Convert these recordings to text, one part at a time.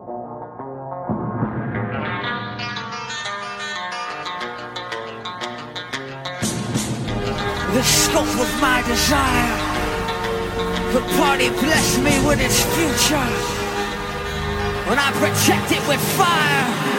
The scope of my desire. The party blessed me with its future. When I protect it with fire.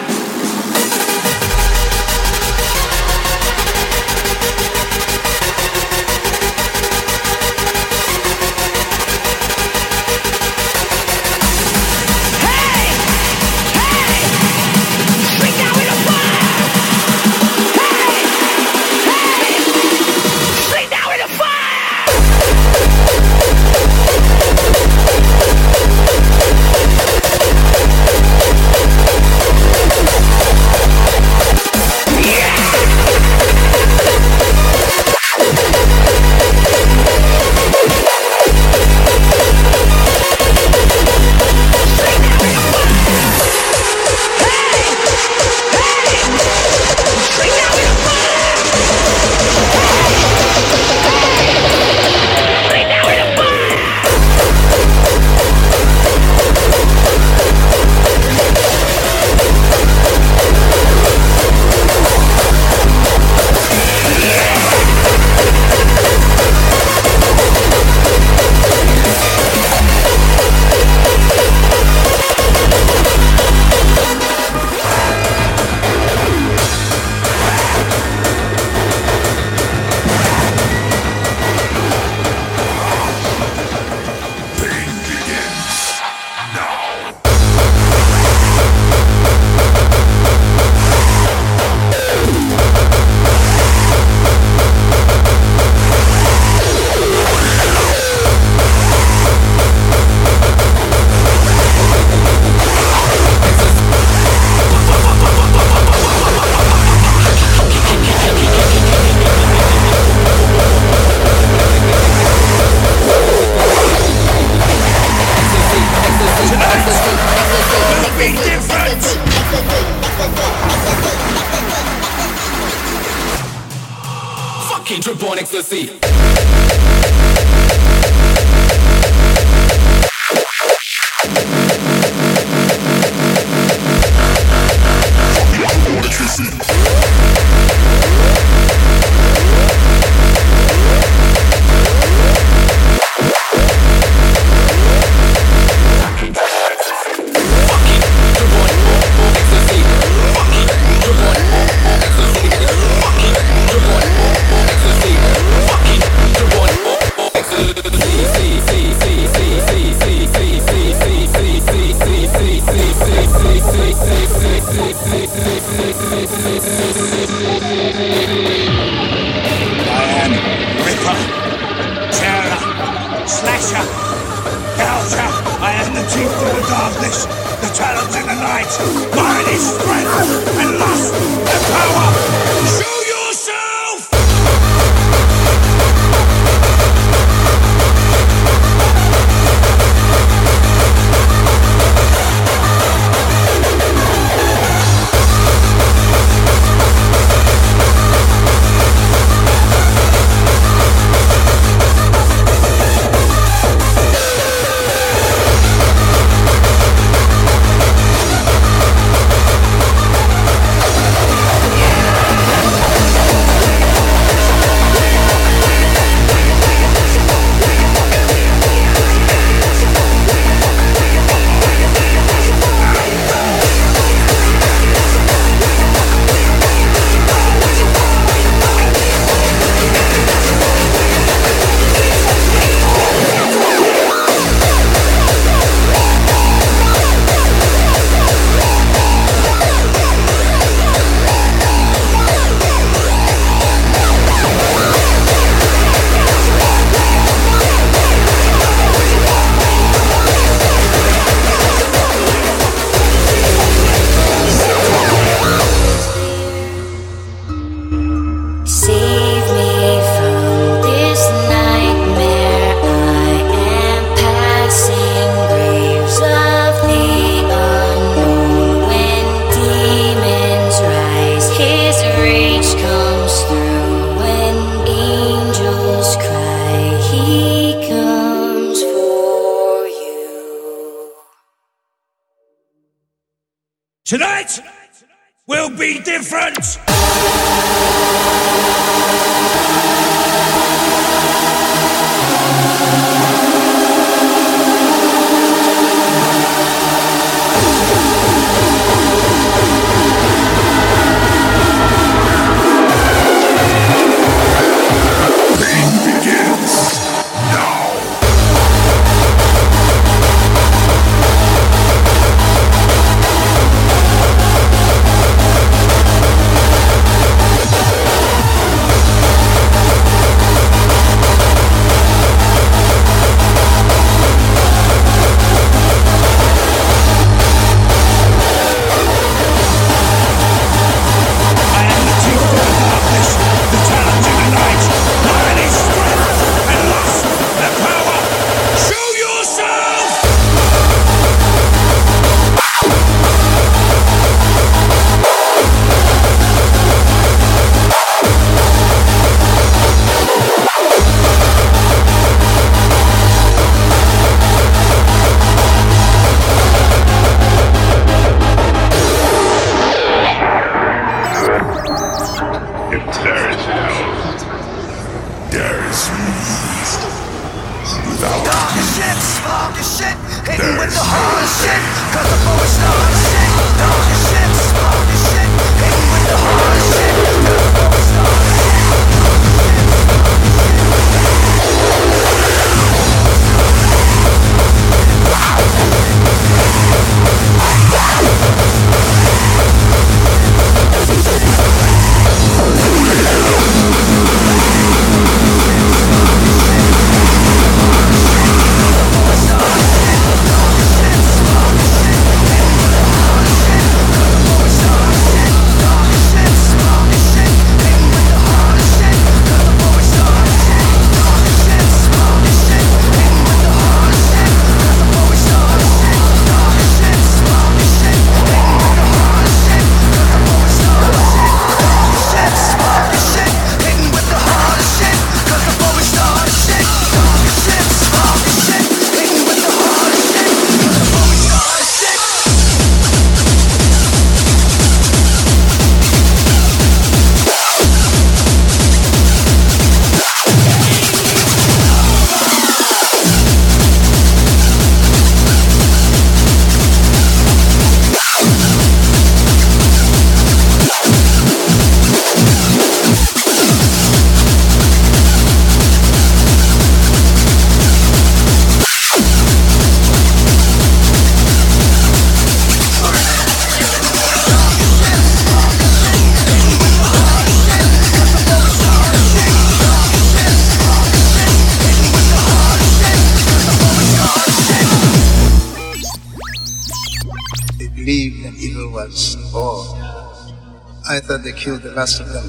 Killed the last of them.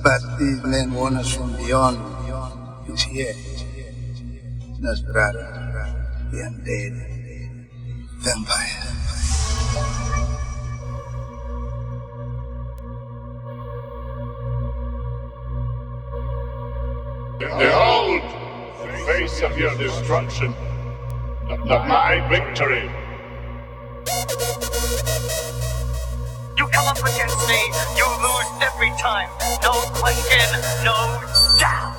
But these men warn from beyond. He's here. Nosferatu, the undead, vampire. Behold the face of your destruction, of my victory. come up against me, you lose every time. No question, no doubt.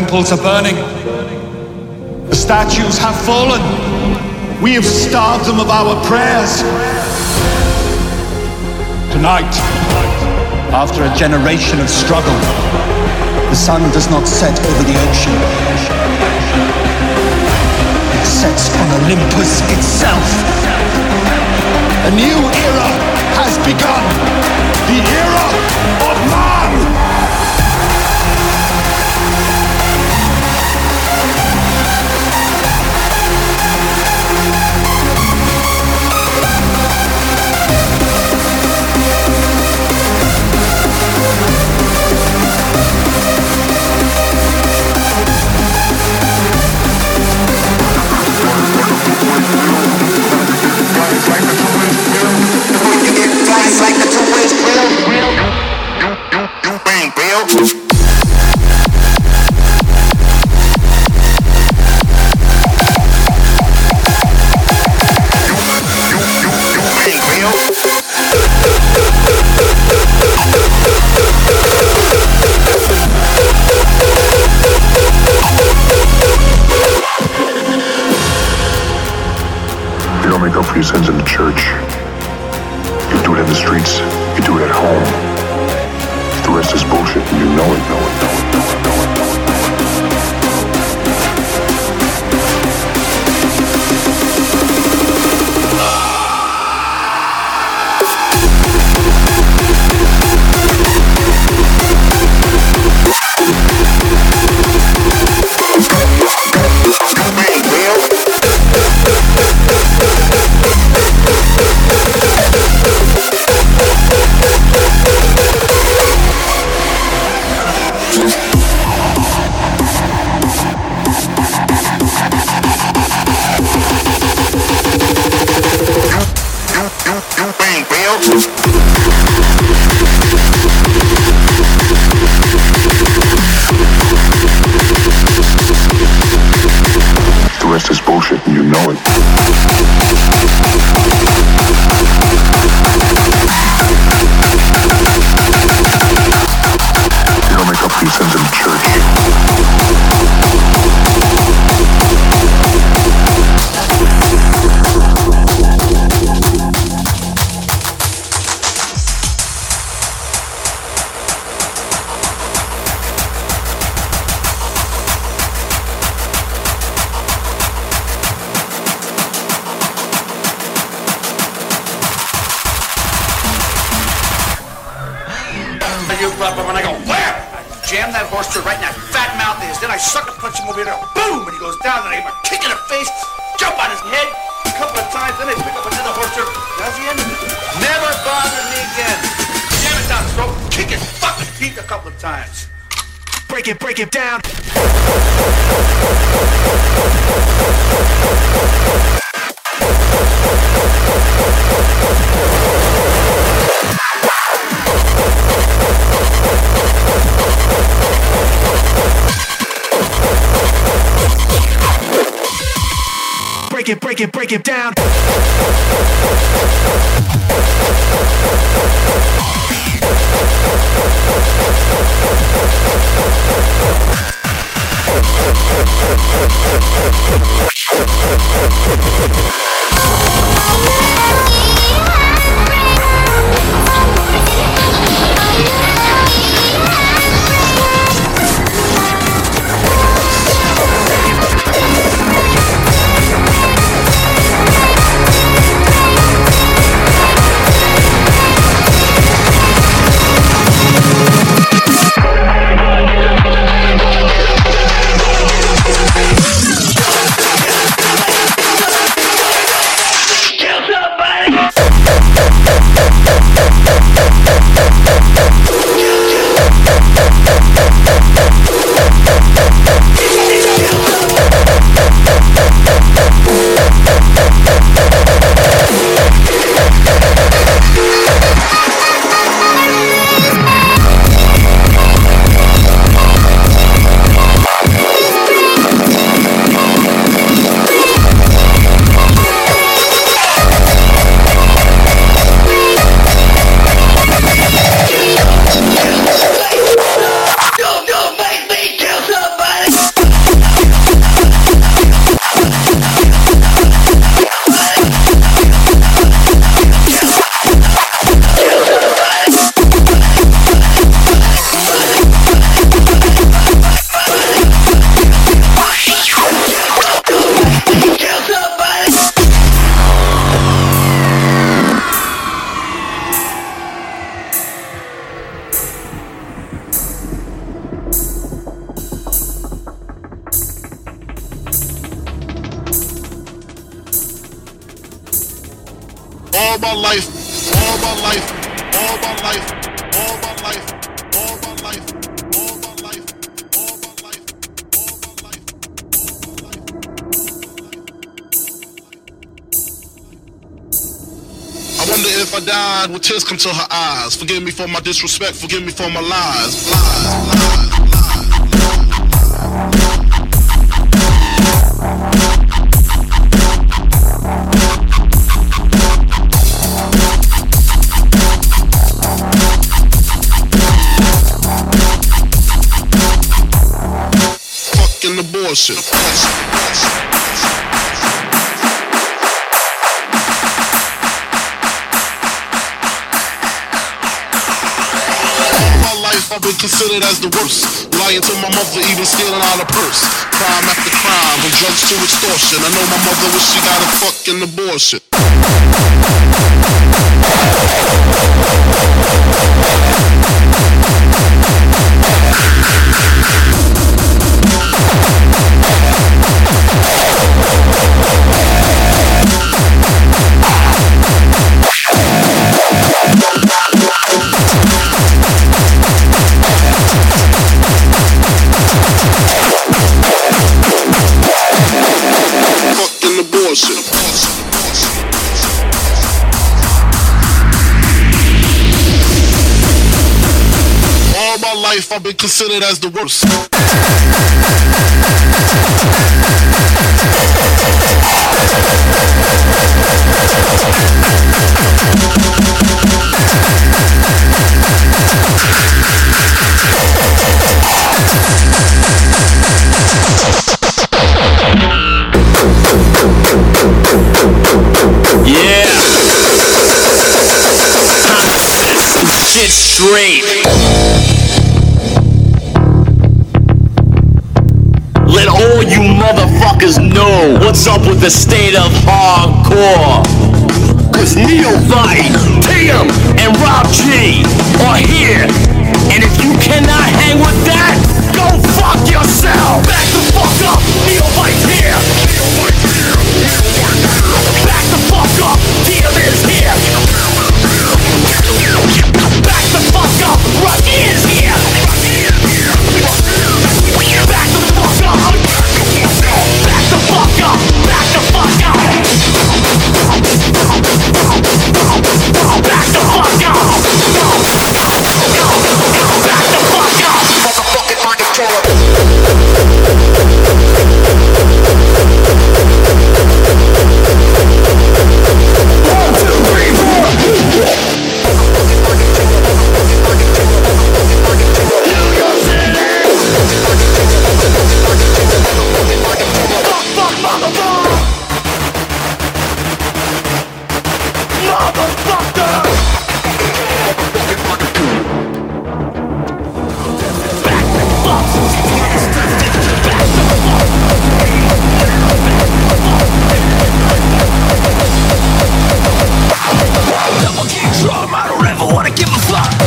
Temples are burning. The statues have fallen. We have starved them of our prayers. Tonight, after a generation of struggle, the sun does not set over the ocean. It sets on Olympus itself. A new era has begun. The era of man! break it, break it, break it down. Yeah. Died, would tears come to her eyes? Forgive me for my disrespect, forgive me for my lies, lies, lies. Abortion. I've been considered as the worst. Lying to my mother, even stealing out a purse. Crime after crime, from drugs to extortion. I know my mother wish she got a fucking abortion. I've been considered as the worst. Yeah. Shit straight. What's up with the state of hardcore. Cause Neophyte, Tim, and Rob Gee are here. And if you cannot hang with that, go fuck yourself. Back the fuck up, Neophyte's here. Give a fuck.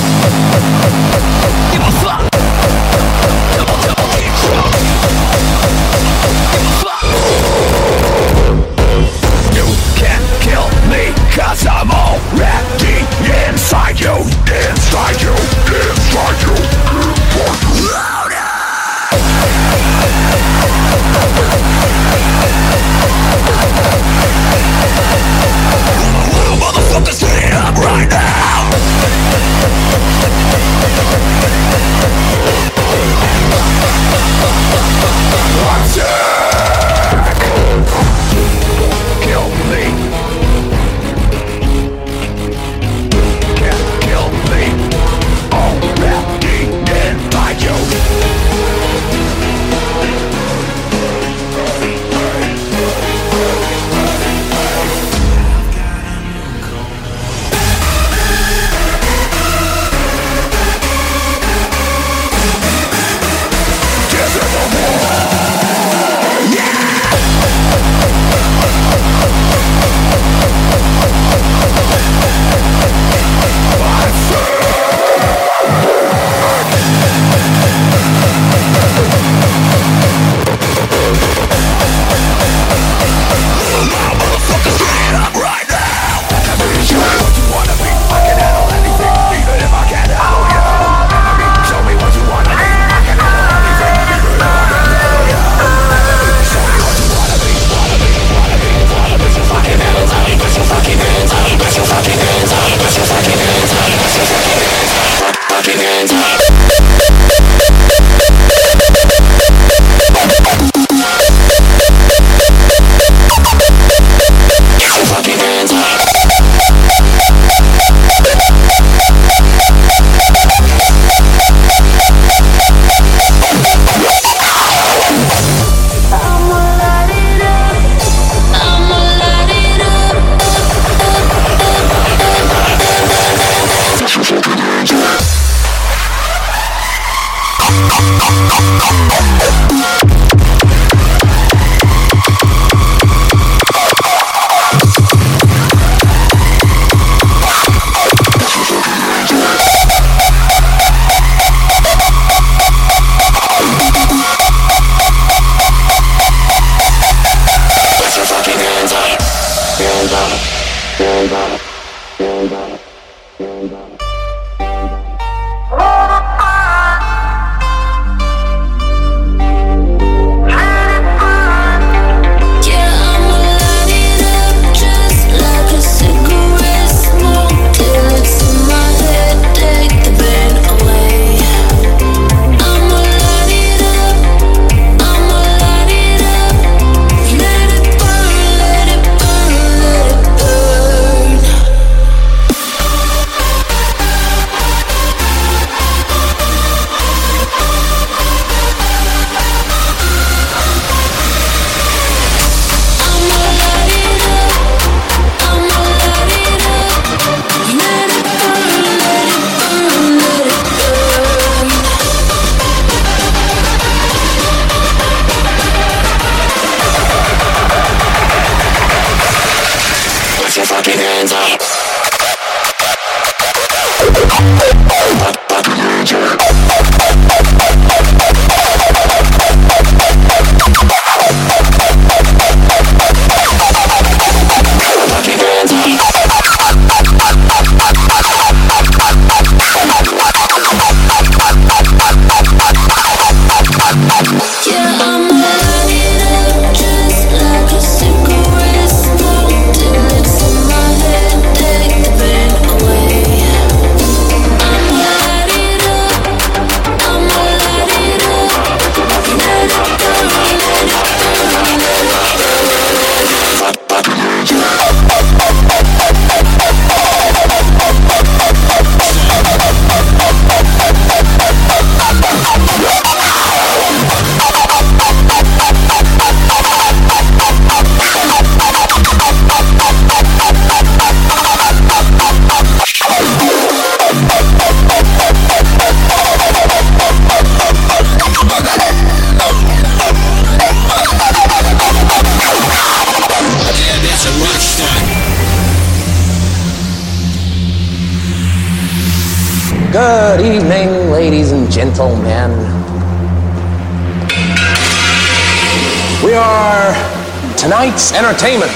Entertainment.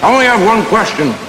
I only have one question.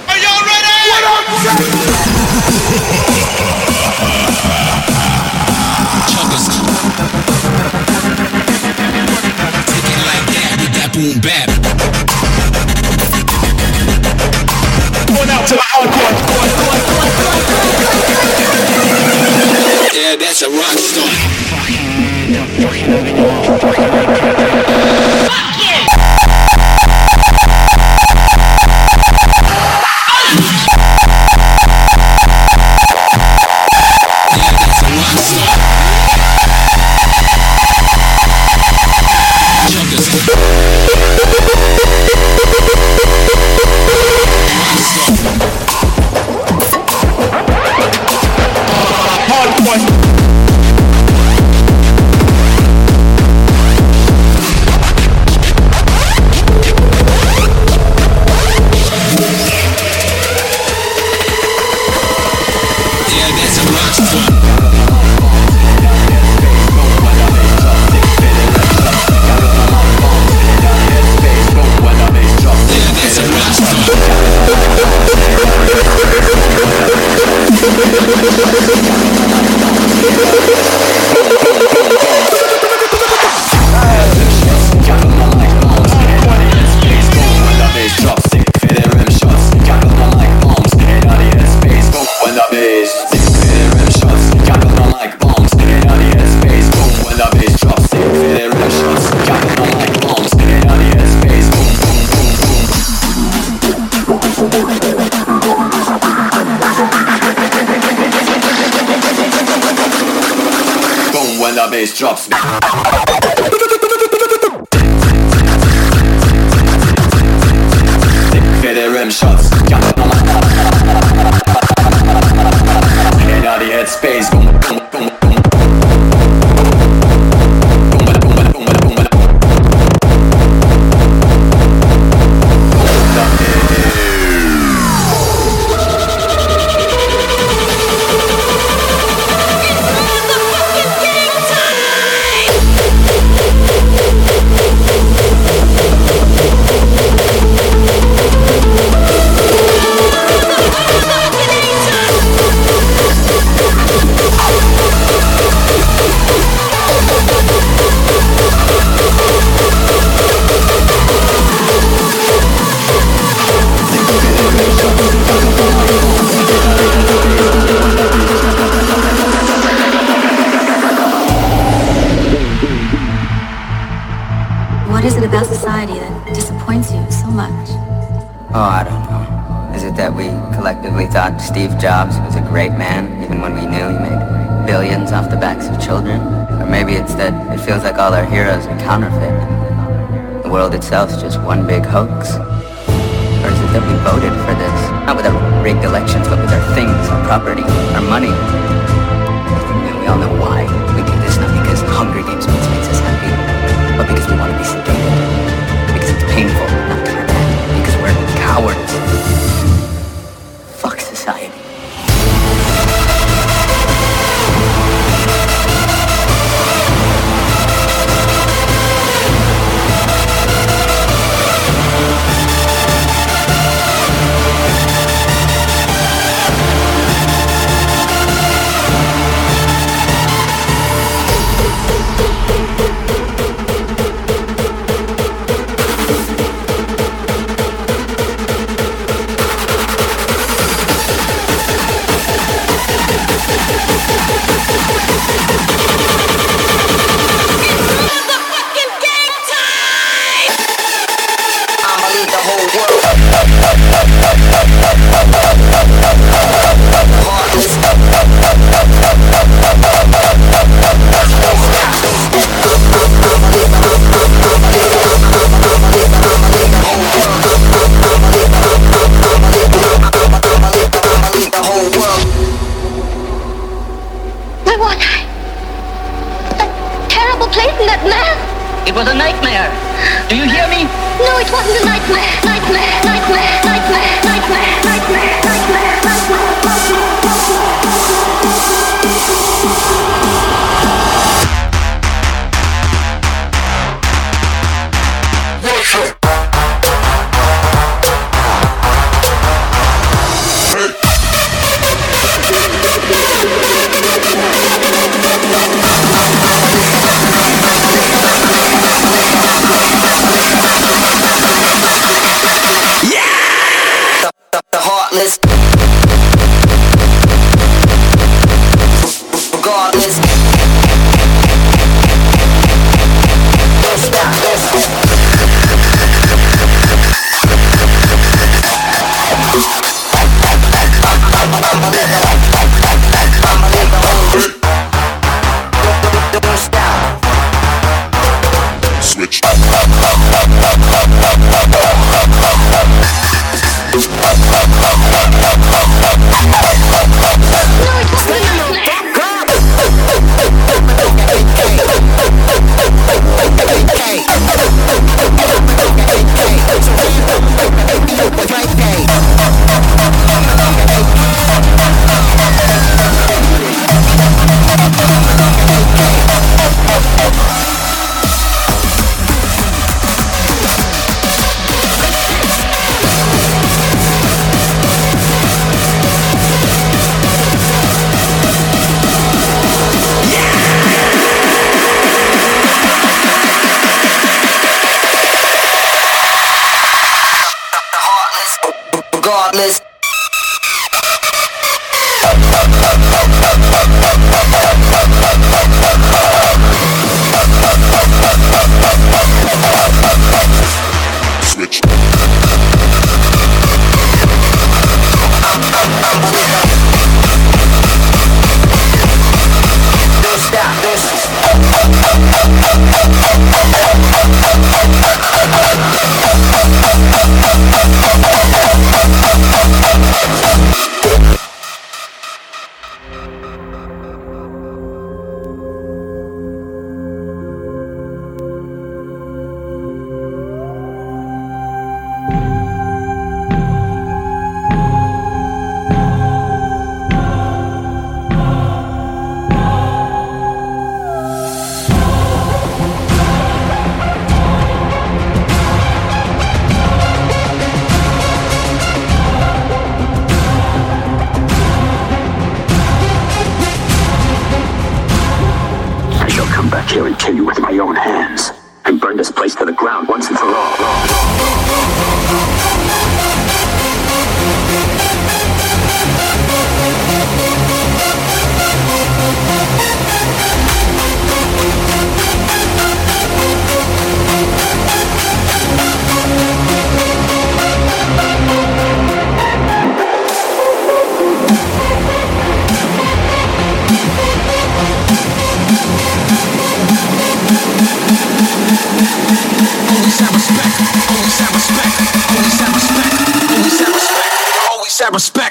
All our heroes are counterfeit. The world itself's just one big hoax. Or is it that we voted for this? Not with our rigged elections, but with our things, our property, our money. And we all know why we do this, not because Hunger Games makes, us happy, but because we want to be sedated. Because it's painful not to pretend. Because we're cowards.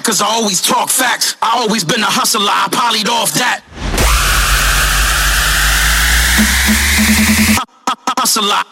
Cause I always talk facts. I always been a hustler, I polyed off that. Hustler.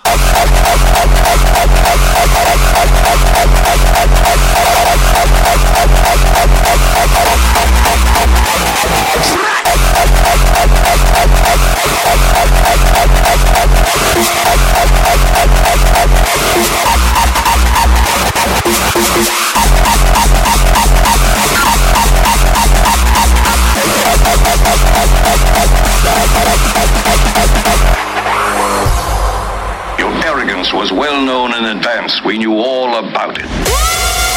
Your arrogance was well known in advance. We knew all about it.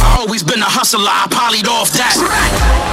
I always been a hustler, I polyed off that.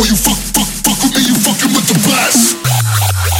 before you fuck, fuck, fuck with me, you fucking with the best.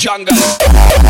Jungle.